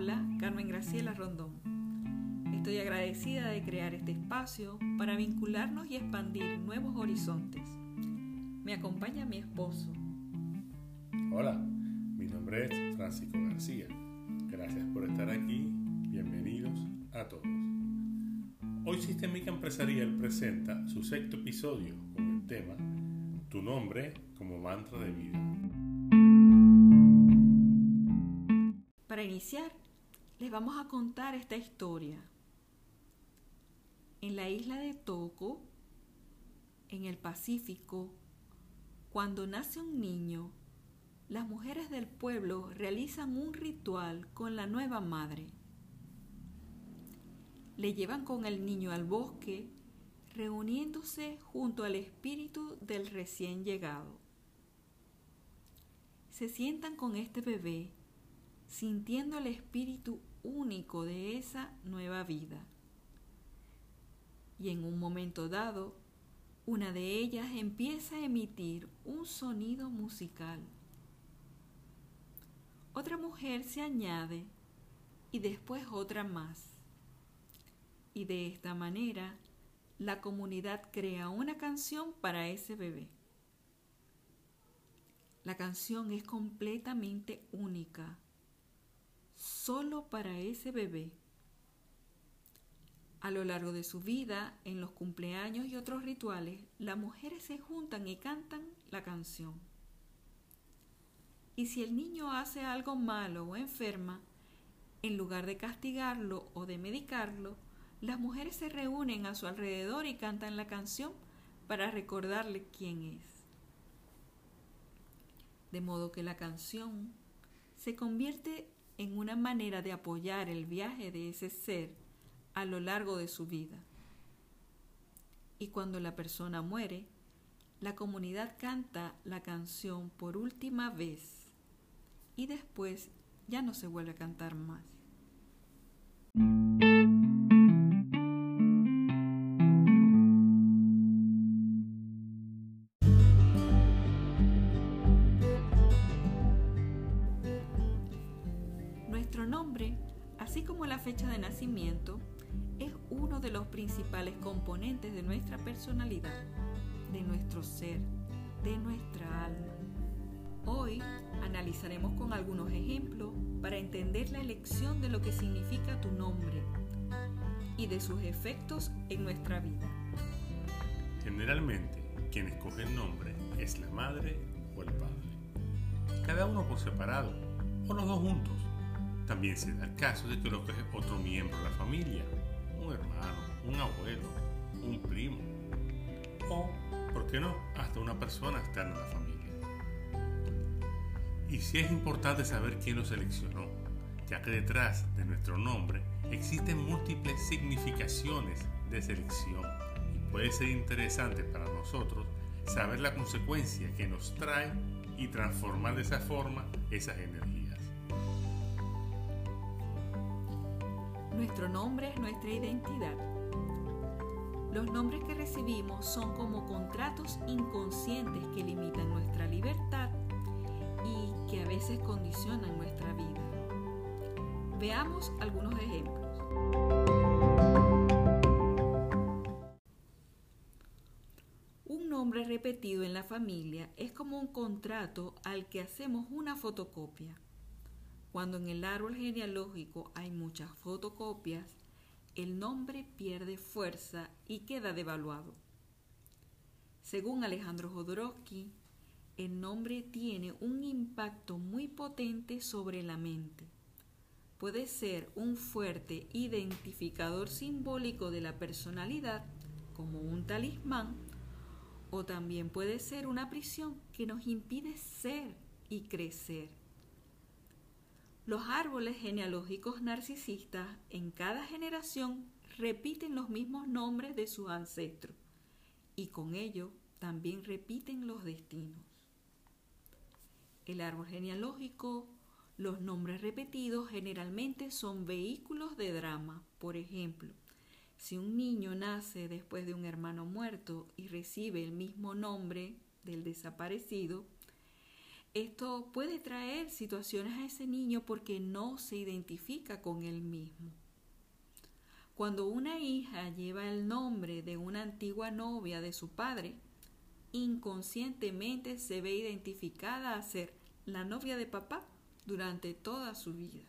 habla Carmen Graciela Rondón. Estoy agradecida de crear este espacio para vincularnos y expandir nuevos horizontes. Me acompaña mi esposo. Hola, mi nombre es Francisco García. Gracias por estar aquí. Bienvenidos a todos. Hoy Sistémica Empresarial presenta su sexto episodio con el tema Tu nombre como mantra de vida. Para iniciar, les vamos a contar esta historia. En la isla de Toco, en el Pacífico, cuando nace un niño, las mujeres del pueblo realizan un ritual con la nueva madre. Le llevan con el niño al bosque, reuniéndose junto al espíritu del recién llegado. Se sientan con este bebé sintiendo el espíritu único de esa nueva vida. Y en un momento dado, una de ellas empieza a emitir un sonido musical. Otra mujer se añade y después otra más. Y de esta manera, la comunidad crea una canción para ese bebé. La canción es completamente única solo para ese bebé. A lo largo de su vida, en los cumpleaños y otros rituales, las mujeres se juntan y cantan la canción. Y si el niño hace algo malo o enferma, en lugar de castigarlo o de medicarlo, las mujeres se reúnen a su alrededor y cantan la canción para recordarle quién es. De modo que la canción se convierte en una manera de apoyar el viaje de ese ser a lo largo de su vida. Y cuando la persona muere, la comunidad canta la canción por última vez y después ya no se vuelve a cantar más. Personalidad, de nuestro ser, de nuestra alma. Hoy analizaremos con algunos ejemplos para entender la elección de lo que significa tu nombre y de sus efectos en nuestra vida. Generalmente, quien escoge el nombre es la madre o el padre. Cada uno por separado o los dos juntos también se da el caso de que lo coge otro miembro de la familia, un hermano, un abuelo, un primo, o, ¿por qué no?, hasta una persona externa a la familia. Y sí es importante saber quién lo seleccionó, ya que detrás de nuestro nombre existen múltiples significaciones de selección y puede ser interesante para nosotros saber la consecuencia que nos trae y transformar de esa forma esas energías. Nuestro nombre es nuestra identidad. Los nombres que recibimos son como contratos inconscientes que limitan nuestra libertad y que a veces condicionan nuestra vida. Veamos algunos ejemplos. Un nombre repetido en la familia es como un contrato al que hacemos una fotocopia. Cuando en el árbol genealógico hay muchas fotocopias, el nombre pierde fuerza y queda devaluado. Según Alejandro Jodorowsky, el nombre tiene un impacto muy potente sobre la mente. Puede ser un fuerte identificador simbólico de la personalidad, como un talismán, o también puede ser una prisión que nos impide ser y crecer. Los árboles genealógicos narcisistas en cada generación repiten los mismos nombres de sus ancestros y con ello también repiten los destinos. El árbol genealógico, los nombres repetidos generalmente son vehículos de drama. Por ejemplo, si un niño nace después de un hermano muerto y recibe el mismo nombre del desaparecido, Esto puede traer situaciones a ese niño porque no se identifica con él mismo. Cuando una hija lleva el nombre de una antigua novia de su padre, inconscientemente se ve identificada a ser la novia de papá durante toda su vida.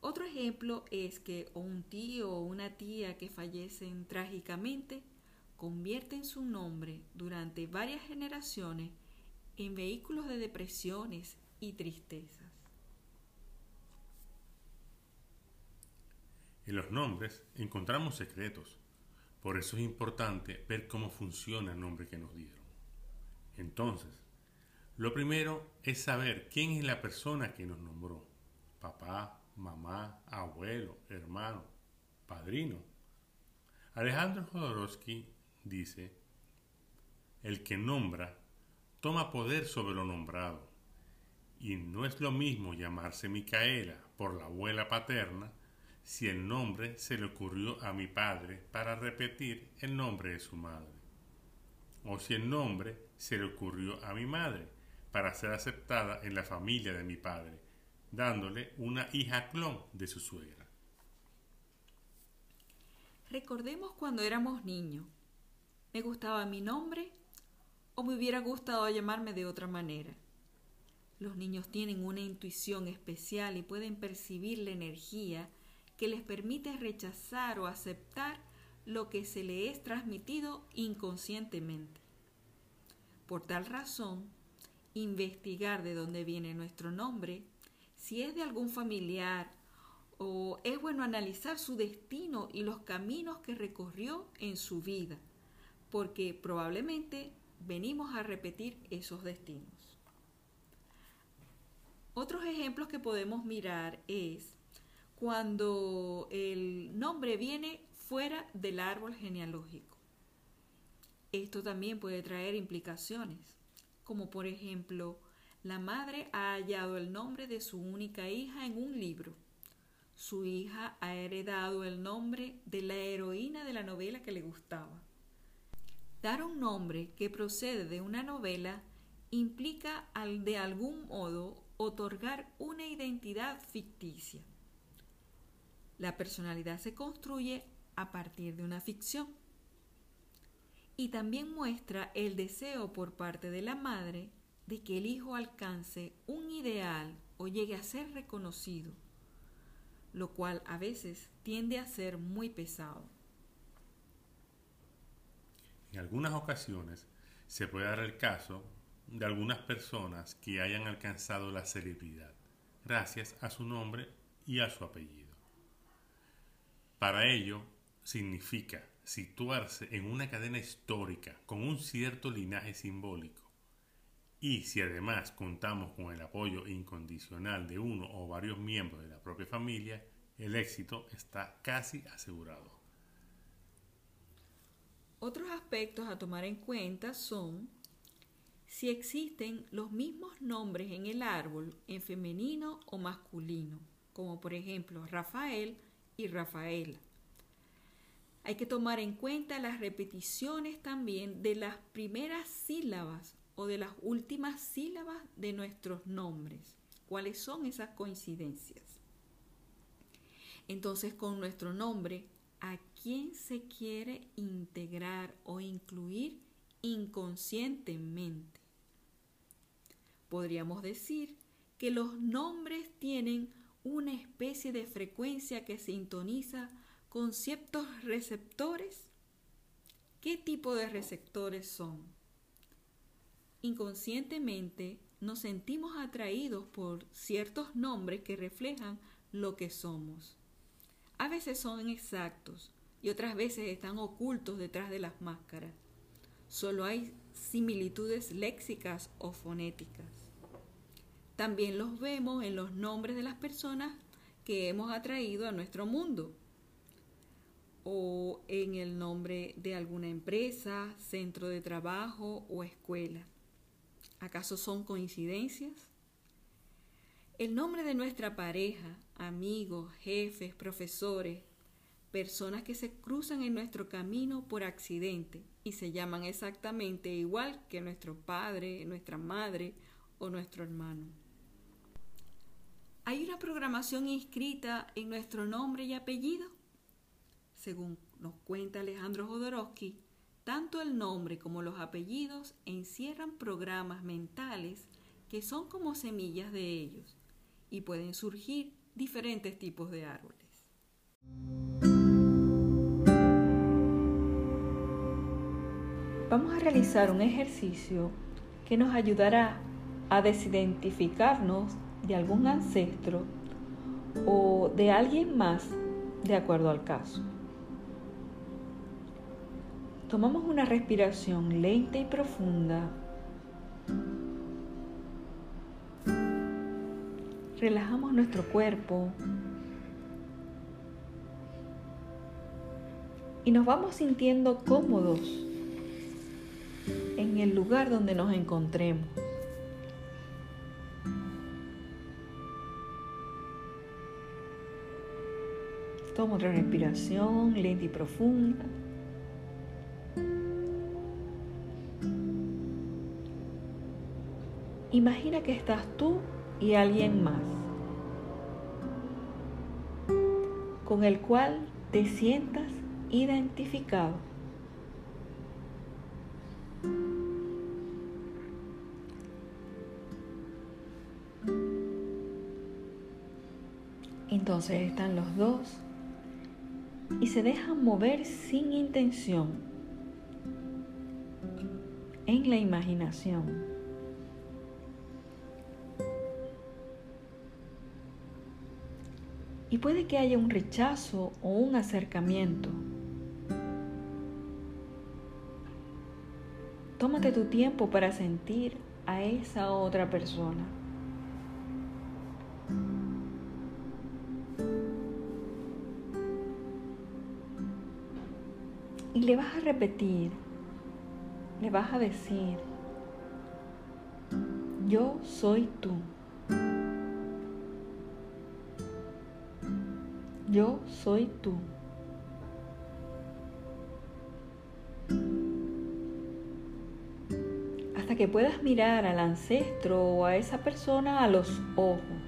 Otro ejemplo es que un tío o una tía que fallecen trágicamente convierten su nombre durante varias generaciones en vehículos de depresiones y tristezas. En los nombres encontramos secretos, por eso es importante ver cómo funciona el nombre que nos dieron. Entonces, lo primero es saber quién es la persona que nos nombró. Papá, mamá, abuelo, hermano, padrino. Alejandro Jodorowsky dice, el que nombra toma poder sobre lo nombrado. Y no es lo mismo llamarse Micaela por la abuela paterna si el nombre se le ocurrió a mi padre para repetir el nombre de su madre. O si el nombre se le ocurrió a mi madre para ser aceptada en la familia de mi padre, dándole una hija clon de su suegra. Recordemos cuando éramos niños. ¿Me gustaba mi nombre o me hubiera gustado llamarme de otra manera? Los niños tienen una intuición especial y pueden percibir la energía que les permite rechazar o aceptar lo que se le es transmitido inconscientemente. Por tal razón, investigar de dónde viene nuestro nombre, si es de algún familiar o es bueno analizar su destino y los caminos que recorrió en su vida, porque probablemente venimos a repetir esos destinos. Otros ejemplos que podemos mirar es cuando el nombre viene fuera del árbol genealógico. Esto también puede traer implicaciones, como por ejemplo, la madre ha hallado el nombre de su única hija en un libro su hija ha heredado el nombre de la heroína de la novela que le gustaba. Dar un nombre que procede de una novela implica al de algún modo otorgar una identidad ficticia. La personalidad se construye a partir de una ficción. Y también muestra el deseo por parte de la madre de que el hijo alcance un ideal o llegue a ser reconocido lo cual a veces tiende a ser muy pesado. En algunas ocasiones se puede dar el caso de algunas personas que hayan alcanzado la celebridad gracias a su nombre y a su apellido. Para ello significa situarse en una cadena histórica con un cierto linaje simbólico y si además contamos con el apoyo incondicional de uno o varios miembros de la propia familia, el éxito está casi asegurado. Otros aspectos a tomar en cuenta son si existen los mismos nombres en el árbol en femenino o masculino, como por ejemplo Rafael y Rafaela. Hay que tomar en cuenta las repeticiones también de las primeras sílabas o de las últimas sílabas de nuestros nombres. ¿Cuáles son esas coincidencias? Entonces, con nuestro nombre, ¿a quién se quiere integrar o incluir inconscientemente? Podríamos decir que los nombres tienen una especie de frecuencia que sintoniza con ciertos receptores. ¿Qué tipo de receptores son? Inconscientemente nos sentimos atraídos por ciertos nombres que reflejan lo que somos. A veces son exactos y otras veces están ocultos detrás de las máscaras. Solo hay similitudes léxicas o fonéticas. También los vemos en los nombres de las personas que hemos atraído a nuestro mundo o en el nombre de alguna empresa, centro de trabajo o escuela. ¿Acaso son coincidencias? El nombre de nuestra pareja, amigos, jefes, profesores, personas que se cruzan en nuestro camino por accidente y se llaman exactamente igual que nuestro padre, nuestra madre o nuestro hermano. ¿Hay una programación inscrita en nuestro nombre y apellido? Según nos cuenta Alejandro Jodorowsky, tanto el nombre como los apellidos encierran programas mentales que son como semillas de ellos y pueden surgir diferentes tipos de árboles. Vamos a realizar un ejercicio que nos ayudará a desidentificarnos de algún ancestro o de alguien más de acuerdo al caso. Tomamos una respiración lenta y profunda. Relajamos nuestro cuerpo y nos vamos sintiendo cómodos en el lugar donde nos encontremos. Toma otra respiración lenta y profunda. Imagina que estás tú y alguien más, con el cual te sientas identificado. Entonces están los dos y se dejan mover sin intención en la imaginación. Y puede que haya un rechazo o un acercamiento. Tómate tu tiempo para sentir a esa otra persona. Le vas a repetir, le vas a decir, yo soy tú. Yo soy tú. Hasta que puedas mirar al ancestro o a esa persona a los ojos.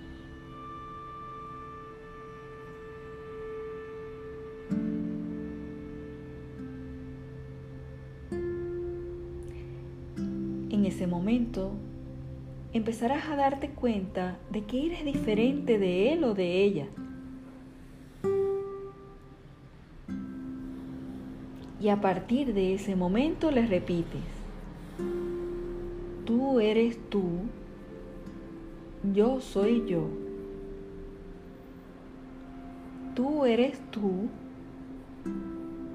Empezarás a darte cuenta de que eres diferente de él o de ella. Y a partir de ese momento le repites, tú eres tú, yo soy yo. Tú eres tú,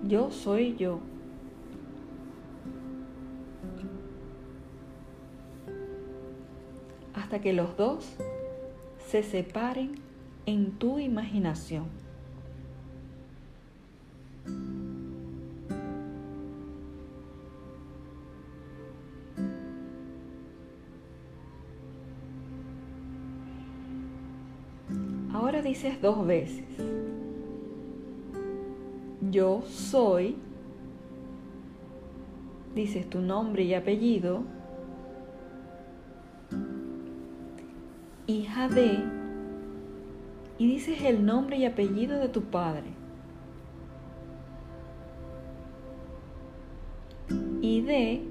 yo soy yo. Hasta que los dos se separen en tu imaginación. Ahora dices dos veces. Yo soy, dices tu nombre y apellido, hija de, y dices el nombre y apellido de tu padre. Y de,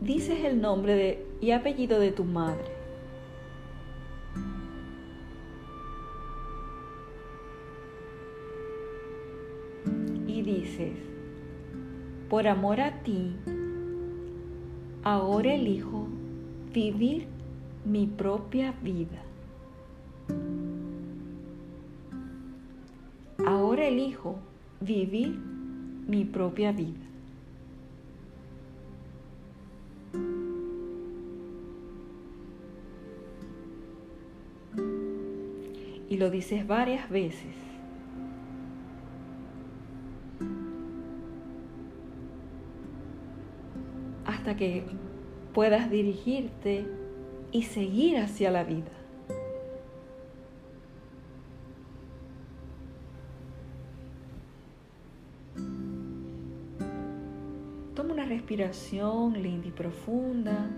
dices el nombre de, y apellido de tu madre. dices, por amor a ti, ahora elijo vivir mi propia vida. Ahora elijo vivir mi propia vida. Y lo dices varias veces. hasta que puedas dirigirte y seguir hacia la vida. Toma una respiración linda y profunda.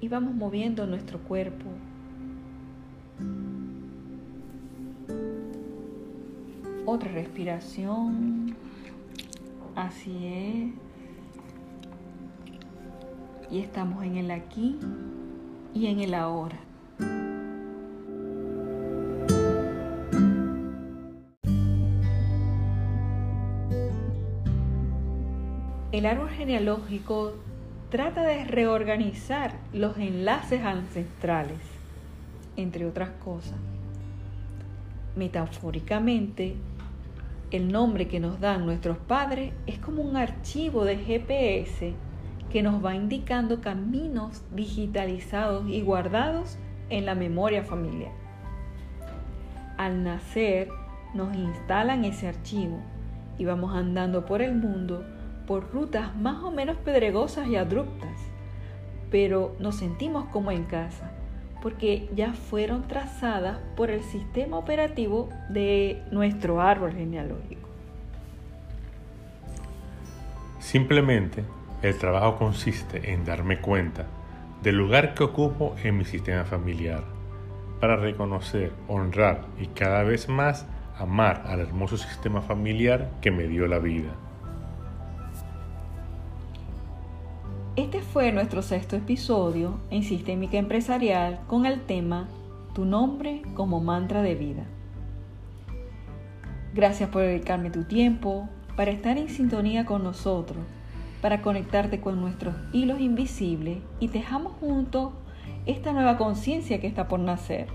y vamos moviendo nuestro cuerpo. Otra respiración. Así es. Y estamos en el aquí y en el ahora. El árbol genealógico trata de reorganizar los enlaces ancestrales, entre otras cosas. Metafóricamente, el nombre que nos dan nuestros padres es como un archivo de GPS que nos va indicando caminos digitalizados y guardados en la memoria familiar. Al nacer nos instalan ese archivo y vamos andando por el mundo por rutas más o menos pedregosas y abruptas, pero nos sentimos como en casa, porque ya fueron trazadas por el sistema operativo de nuestro árbol genealógico. Simplemente el trabajo consiste en darme cuenta del lugar que ocupo en mi sistema familiar, para reconocer, honrar y cada vez más amar al hermoso sistema familiar que me dio la vida. Este fue nuestro sexto episodio en Sistémica Empresarial con el tema Tu nombre como mantra de vida. Gracias por dedicarme tu tiempo para estar en sintonía con nosotros, para conectarte con nuestros hilos invisibles y tejamos juntos esta nueva conciencia que está por nacer.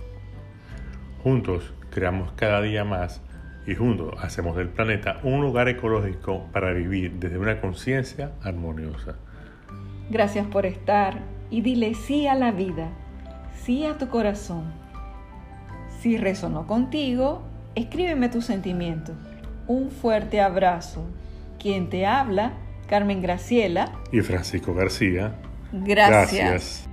Juntos creamos cada día más y juntos hacemos del planeta un lugar ecológico para vivir desde una conciencia armoniosa. Gracias por estar y dile sí a la vida, sí a tu corazón. Si resonó contigo, escríbeme tus sentimientos. Un fuerte abrazo. Quien te habla, Carmen Graciela y Francisco García. Gracias. Gracias.